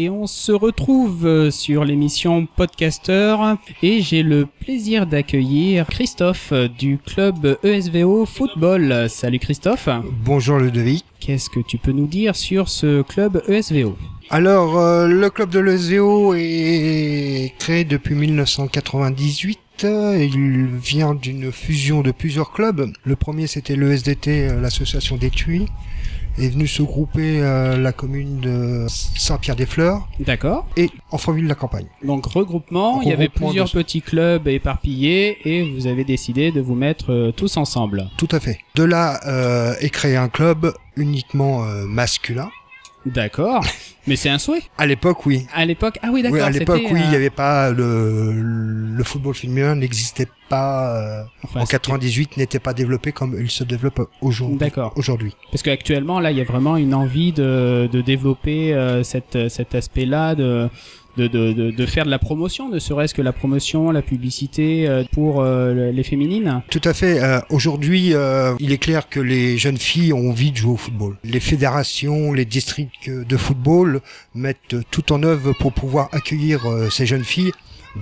et on se retrouve euh, sur l'émission Podcaster et j'ai le plaisir d'accueillir Christophe euh, du club ESVO Football. Salut Christophe. Bonjour Ludovic. Qu'est-ce que tu peux nous dire sur ce club ESVO Alors, euh, le club de l'ESVO est créé depuis 1998. Il vient d'une fusion de plusieurs clubs. Le premier, c'était l'ESDT, l'association d'étuis est venu se grouper euh, la commune de Saint-Pierre-des-Fleurs D'accord. et Enfreville-la-Campagne. Donc regroupement, il y avait plusieurs de- petits clubs éparpillés et vous avez décidé de vous mettre euh, tous ensemble. Tout à fait. De là euh, est créé un club uniquement masculin. D'accord. Mais c'est un souhait. À l'époque, oui. À l'époque, ah oui, d'accord. Oui, à l'époque, oui, il euh, n'y avait pas le, le football féminin n'existait pas euh, enfin, en c'était- 98 n'était pas développé comme il se développe aujourd'hui. D'accord. Aujourd'hui. Parce qu'actuellement, là, il y a vraiment une envie de, de développer euh, cette, cet aspect-là, de, de, de, de, faire de la promotion, ne serait-ce que la promotion, la publicité euh, pour euh, les féminines. Tout à fait. euh, aujourd'hui, euh, il est clair que les jeunes filles ont envie de jouer au football. Les fédérations, les districts de football mettent tout en œuvre pour pouvoir accueillir euh, ces jeunes filles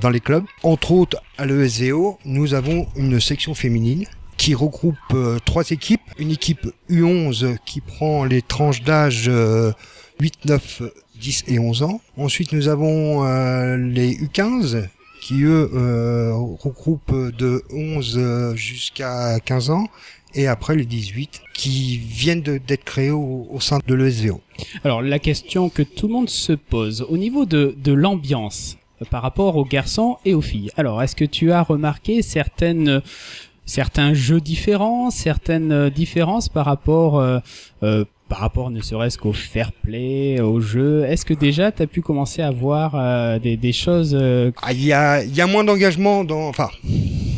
dans les clubs. Entre autres, à l'ESVO, nous avons une section féminine qui regroupe trois équipes. Une équipe U11 qui prend les tranches d'âge euh, 8, 9, 10 et 11 ans. Ensuite, nous avons euh, les U15 qui eux euh, regroupent de 11 euh, jusqu'à 15 ans et après les 18 qui viennent d'être créés au, sein de l'ESVO. Alors, la question que tout le monde se pose, au niveau de, de l'ambiance, par rapport aux garçons et aux filles. Alors, est-ce que tu as remarqué certaines, certains jeux différents, certaines différences par rapport, par rapport ne serait-ce qu'au fair play, au jeu Est-ce que déjà tu as pu commencer à voir euh, des, des choses euh, Ah, Il y, a, il y a moins d'engagement dans... Enfin,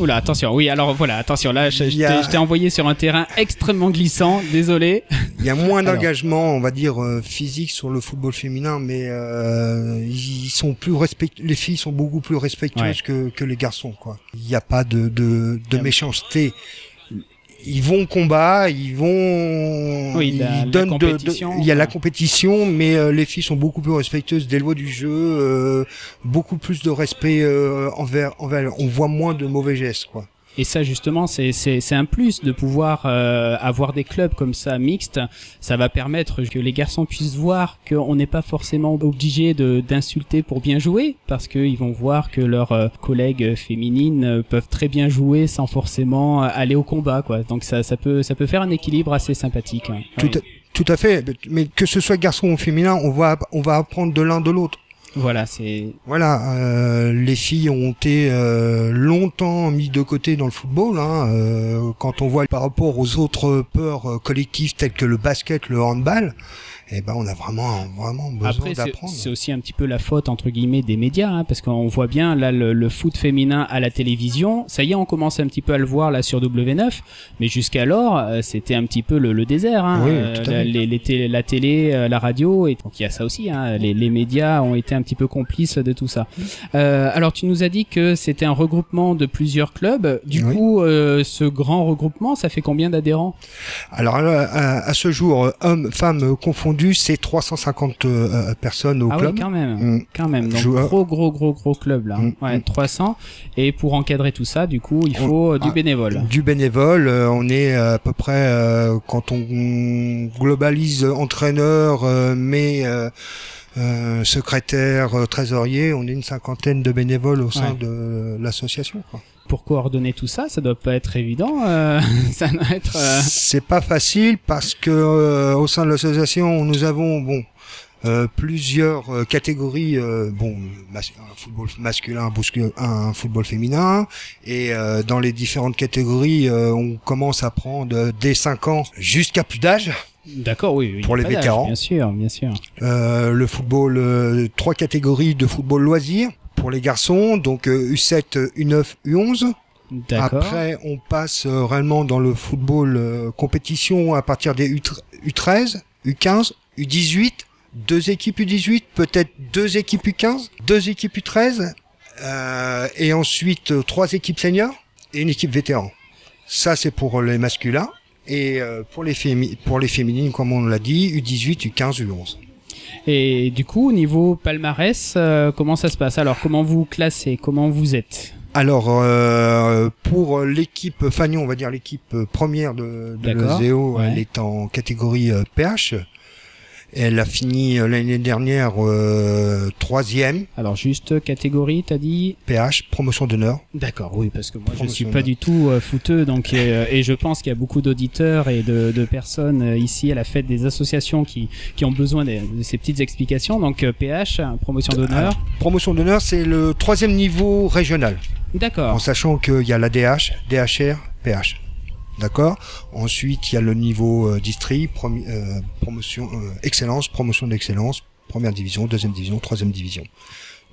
Oula, attention, oui, alors voilà, attention, là, je, a- t'ai- envoyé sur un terrain extrêmement glissant, désolé. il y a moins d'engagement, on va dire, euh, physique sur le football féminin, mais euh, ils sont plus respect... les filles sont beaucoup plus respectueuses Ouais. que, que les garçons. quoi. Il n'y a pas de, de, de méchanceté. Ils vont au combat, ils vont, Oui, la- la ils donnent de- il y a la compétition, mais euh, les filles sont beaucoup plus respectueuses des lois du jeu, euh, beaucoup plus de respect euh, envers, envers. On voit moins de mauvais gestes, quoi. Et ça, justement, c'est un plus de pouvoir euh, avoir des clubs comme ça mixtes. Ça va permettre que les garçons puissent voir qu'on n'est pas forcément obligé de d'insulter pour bien jouer, parce qu'ils vont voir que leurs euh, collègues féminines peuvent très bien jouer sans forcément euh, aller au combat, quoi. Donc ça ça peut ça peut faire un équilibre assez sympathique. hein. Tout, Oui. tout à fait. Mais que ce soit garçon ou féminin, on va, on va apprendre de l'un de l'autre. Voilà, c'est Voilà, euh, les filles ont été euh, longtemps mis de côté dans le football. Hein, euh, quand on voit par rapport aux autres peurs euh, collectives telles que le basket, le handball, eh ben on a vraiment vraiment besoin d'apprendre. c'est aussi un petit peu la faute entre guillemets des médias, hein, parce qu'on voit bien là le, le foot féminin à la télévision. Ça y est, on commence un petit peu à le voir là sur W9, mais jusqu'alors euh, c'était un petit peu le, le désert. Hein, Oui, Euh, la, les, les télé- la télé, euh, la radio, et donc il y a ça aussi. Hein, les, les médias ont été un petit peu complices de tout ça. Euh, alors tu nous as dit que c'était un regroupement de plusieurs clubs. Du Oui. coup, euh, ce grand regroupement, ça fait combien d'adhérents? Alors à, à- à ce jour, hommes, femmes confondus, c'est 350 euh, personnes au Ah club. oui, quand même. Mm. Quand même, donc Joueurs. gros gros gros gros club là, Mm, ouais, mm. 300 et pour encadrer tout ça, du coup, il faut euh, du bénévole. Du bénévole, euh, on est à peu près euh, quand on globalise entraîneur, euh, mais euh, euh, secrétaire, euh, trésorier, on est une cinquantaine de bénévoles au sein Ouais. de l'association. Pour coordonner tout ça, ça doit pas être évident, euh, ça doit être euh, C'est pas facile parce que euh, au sein de l'association, nous avons bon euh, plusieurs euh, catégories, euh, bon, mas- un football masculin, un, football féminin, et euh, dans les différentes catégories, euh, on commence à prendre dès 5 ans jusqu'à plus d'âge. d'accord, oui, oui, Pour les vétérans. bien sûr, bien sûr. Euh, le football, euh, trois catégories de football loisir pour les garçons, donc euh, U7, U9, U11. D'accord. Après, on passe euh, réellement dans le football euh, compétition à partir des U13, U13, U15, U18, deux équipes U18, peut-être deux équipes U15, deux équipes U13, euh, et ensuite euh, trois équipes seniors et une équipe vétéran. Ça, c'est pour les masculins. Et euh, pour les pour les féminines, comme on l'a dit, U18, U15, U11. Et du coup, au niveau palmarès, euh, comment ça se passe? Alors, comment vous classez? Comment vous êtes? Alors, euh, pour l'équipe Fagnon, on va dire l'équipe première de, de ouais. elle est en catégorie euh, PH. Elle a fini euh, l'année dernière euh, troisième Alors, juste catégorie, t'as dit PH, promotion d'honneur. D'accord, oui, parce que moi je Promotion suis pas du tout euh, footeux, donc euh, et je pense qu'il y a beaucoup d'auditeurs et de, de personnes ici à la fête des associations qui, qui ont besoin de, de ces petites explications. Donc PH, promotion d'honneur. Promotion d'honneur, c'est le troisième niveau régional. en D'accord. sachant qu'il y a la DH, DHR, PH. D'accord Ensuite, il y a le niveau euh, district, euh, promotion, euh, excellence, promotion d'excellence, première division, deuxième division, troisième division.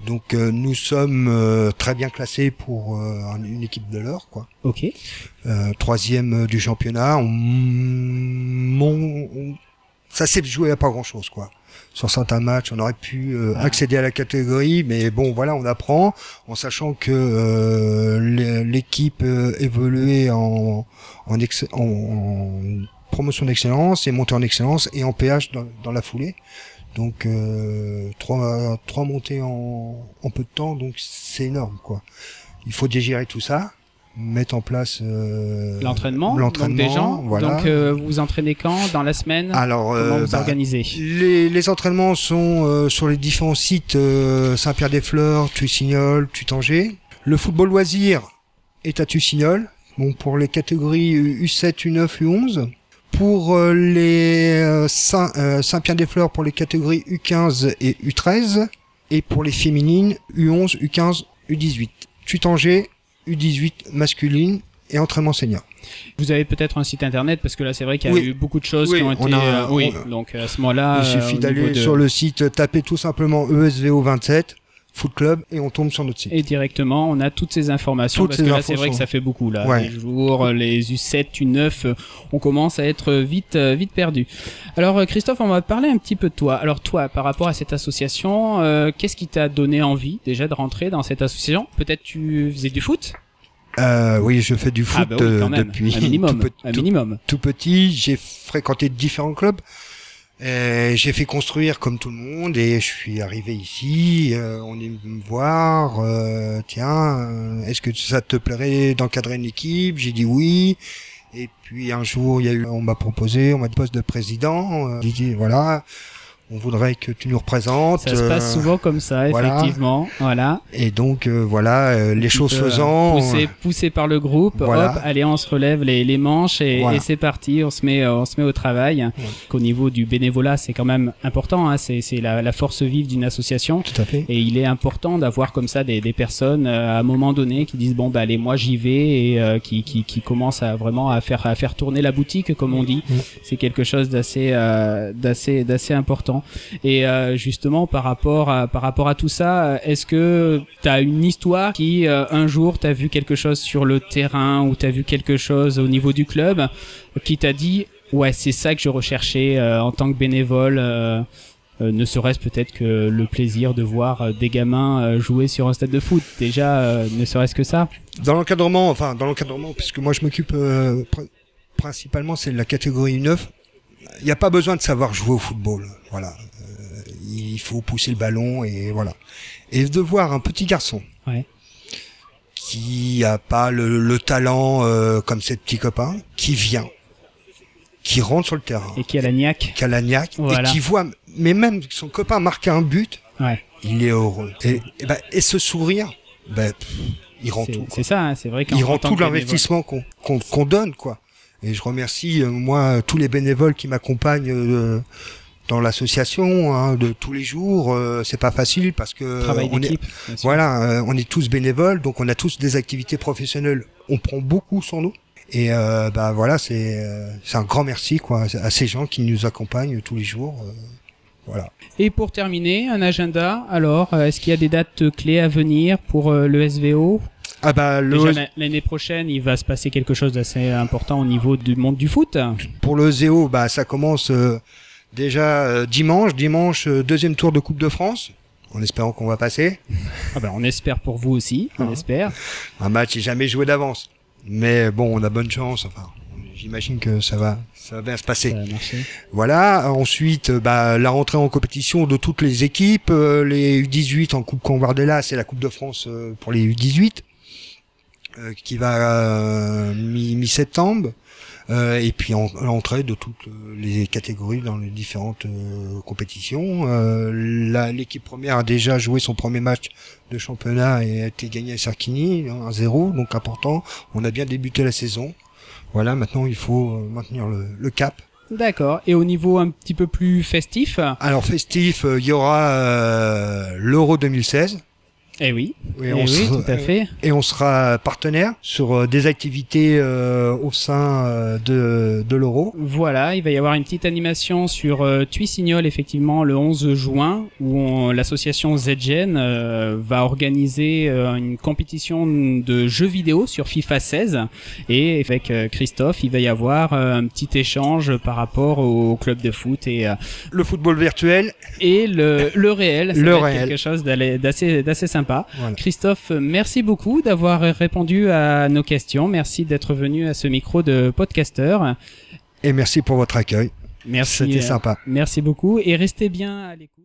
Donc euh, nous sommes euh, très bien classés pour euh, un- une équipe de l'heure, quoi. Ok. Euh, troisième du championnat. On, mon- on- ça s'est joué à pas grand chose, quoi. Sur certains matchs, on aurait pu euh, accéder à la catégorie, mais bon, voilà, on apprend en sachant que euh, l'é- l'équipe euh, évoluait en promotion d'excellence et montée en excellence et en PH dans, dans la foulée. Donc euh, trois trois montées en, en peu de temps, donc c'est énorme, quoi. Il faut digérer tout ça, mettre en place euh, L'entraînement. L'entraînement, des gens. voilà. Donc euh, vous vous entraînez quand Dans la semaine? Alors, Comment euh, vous bah, organisez? les, les entraînements sont euh, sur les différents sites euh, Saint-Pierre-des-Fleurs, Tussignol, Tutanger. Le football loisir est à Tussignol. Bon, pour les catégories U7, U9, U11. Pour les Saint, Saint-Pierre-des-Fleurs, pour les catégories U15 et U13. Et pour les féminines, U11, U15, U18. Tutanger, U18 masculine et entraînement senior. Vous avez peut-être un site internet parce que là c'est vrai qu'il y a Oui. eu beaucoup de choses Oui, qui ont on été. a- euh, oui. on- Donc à ce moment-là. Il euh, suffit au d'aller de- sur le site, taper tout simplement E ESVO 27, Foot Club, et on tombe sur notre site. Et directement, on a toutes ces informations Toutes parce ces que là, c'est vrai que ça fait beaucoup là. Ouais. Les jours, les U7, U9, euh, on commence à être vite, euh, vite perdu. Alors, euh, Christophe, on va parler un petit peu de toi. Alors, toi, par rapport à cette association, euh, qu'est-ce qui t'a donné envie déjà de rentrer dans cette association? Peut-être tu faisais du foot? Euh, oui, je fais du foot Ah bah oui, même. depuis un minimum. tout, un tout- minimum. tout petit. J'ai fréquenté différents clubs. Et J'ai fait construire comme tout le monde et je suis arrivé ici. euh, on est venu me voir. euh, tiens, euh, est-ce que ça te plairait d'encadrer une équipe? J'ai dit oui. Et puis un jour, il y a eu, on m'a proposé, on m'a dit poste de président. Euh, J'ai dit voilà, on voudrait que tu nous représentes. Ça se passe euh, souvent comme ça, effectivement. Voilà. Et donc euh, voilà, euh, les choses euh, faisant. poussé, poussé par le groupe, Voilà. hop, allez, on se relève les, les manches et, Voilà. et c'est parti, on se met, euh, on se met au travail. Qu'au niveau du bénévolat, c'est quand même important, hein, c'est, c'est la, la force vive d'une association. Tout à fait. Et il est important d'avoir comme ça des, des personnes euh, à un moment donné qui disent bon bah allez moi j'y vais et euh, qui, qui, qui commencent à vraiment à faire à faire tourner la boutique comme on dit. C'est quelque chose d'assez euh, d'assez d'assez important. Et euh, justement par rapport à tout ça, euh, est-ce que tu as une histoire qui euh, un jour t'as vu quelque chose sur le terrain ou t'as vu quelque chose au niveau du club qui t'a dit ouais c'est ça que je recherchais en tant que bénévole ne serait-ce peut-être que le plaisir de voir des gamins jouer sur un stade de foot? Déjà, ne serait-ce que ça. Dans l'encadrement, enfin dans l'encadrement, puisque moi je m'occupe pr- principalement c'est de la catégorie 9. Il n'y a pas besoin de savoir jouer au football, voilà. Euh, il faut pousser le ballon et voilà. Et de voir un petit garçon Ouais. qui a pas le, le talent euh, comme ses petits copains, qui vient, qui rentre sur le terrain, Et qui a la niaque. qui a la niaque Voilà. et qui voit, mais même son copain marquer un but, Ouais. il est heureux. Et, et, ben, et ce sourire, pff, il rend tout. c'est ça, hein, c'est vrai il en rend tout l'investissement qu'on donne quoi. Et je remercie euh, moi tous les bénévoles qui m'accompagnent euh, dans l'association hein, de tous les jours. Euh, c'est pas facile parce que travail on est voilà, euh, on est tous bénévoles, donc on a tous des activités professionnelles. On prend beaucoup sur nous. Et euh, bah voilà, c'est euh, c'est un grand merci quoi à ces gens qui nous accompagnent tous les jours. euh, voilà. Et pour terminer, un agenda. Alors, est-ce qu'il y a des dates clés à venir pour euh, le SVO Ah bah le Déjà l'année prochaine, il va se passer quelque chose d'assez important au niveau du monde du foot. pour le Zéo, bah ça commence euh, déjà euh, dimanche, dimanche euh, deuxième tour de Coupe de France, en espérant qu'on va passer. Ah ben, on espère pour vous aussi, on Ah. espère. Un match est jamais joué d'avance, mais bon, on a bonne chance. Enfin, j'imagine que ça va, ça va bien se passer. Voilà. Ensuite, euh, bah, la rentrée en compétition de toutes les équipes. les U18 en Coupe Convardella, c'est la Coupe de France pour les U18 euh, qui va euh, mi- mi-septembre. Euh, et puis en- l'entrée de toutes euh, les catégories dans les différentes euh, compétitions. Euh, L'équipe première a déjà joué son premier match de championnat et a été gagné à Sarkini, 1-0, donc important. On a bien débuté la saison. Voilà, maintenant il faut euh, maintenir le, le cap. D'accord. Et au niveau un petit peu plus festif, Alors festif, euh, il y aura euh, l'Euro 2016. Eh oui, Et eh on oui, sera- tout à fait. Et on sera partenaire sur euh, des activités euh, au sein euh, de, de l'Euro. Voilà, il va y avoir une petite animation sur euh, Tuissignol, effectivement, le 11 juin, où on- l'association ZGN euh, va organiser une compétition de jeux vidéo sur FIFA 16. Et avec Christophe, il va y avoir un petit échange par rapport au club de foot et, euh, Le football virtuel, et le, le réel. Ça Le réel. quelque chose d'assez d'assez sympa. voilà. Christophe, merci beaucoup d'avoir répondu à nos questions. Merci d'être venu à ce micro de podcaster. Et merci pour votre accueil. Merci. C'était euh, sympa. Merci beaucoup et restez bien à l'écoute.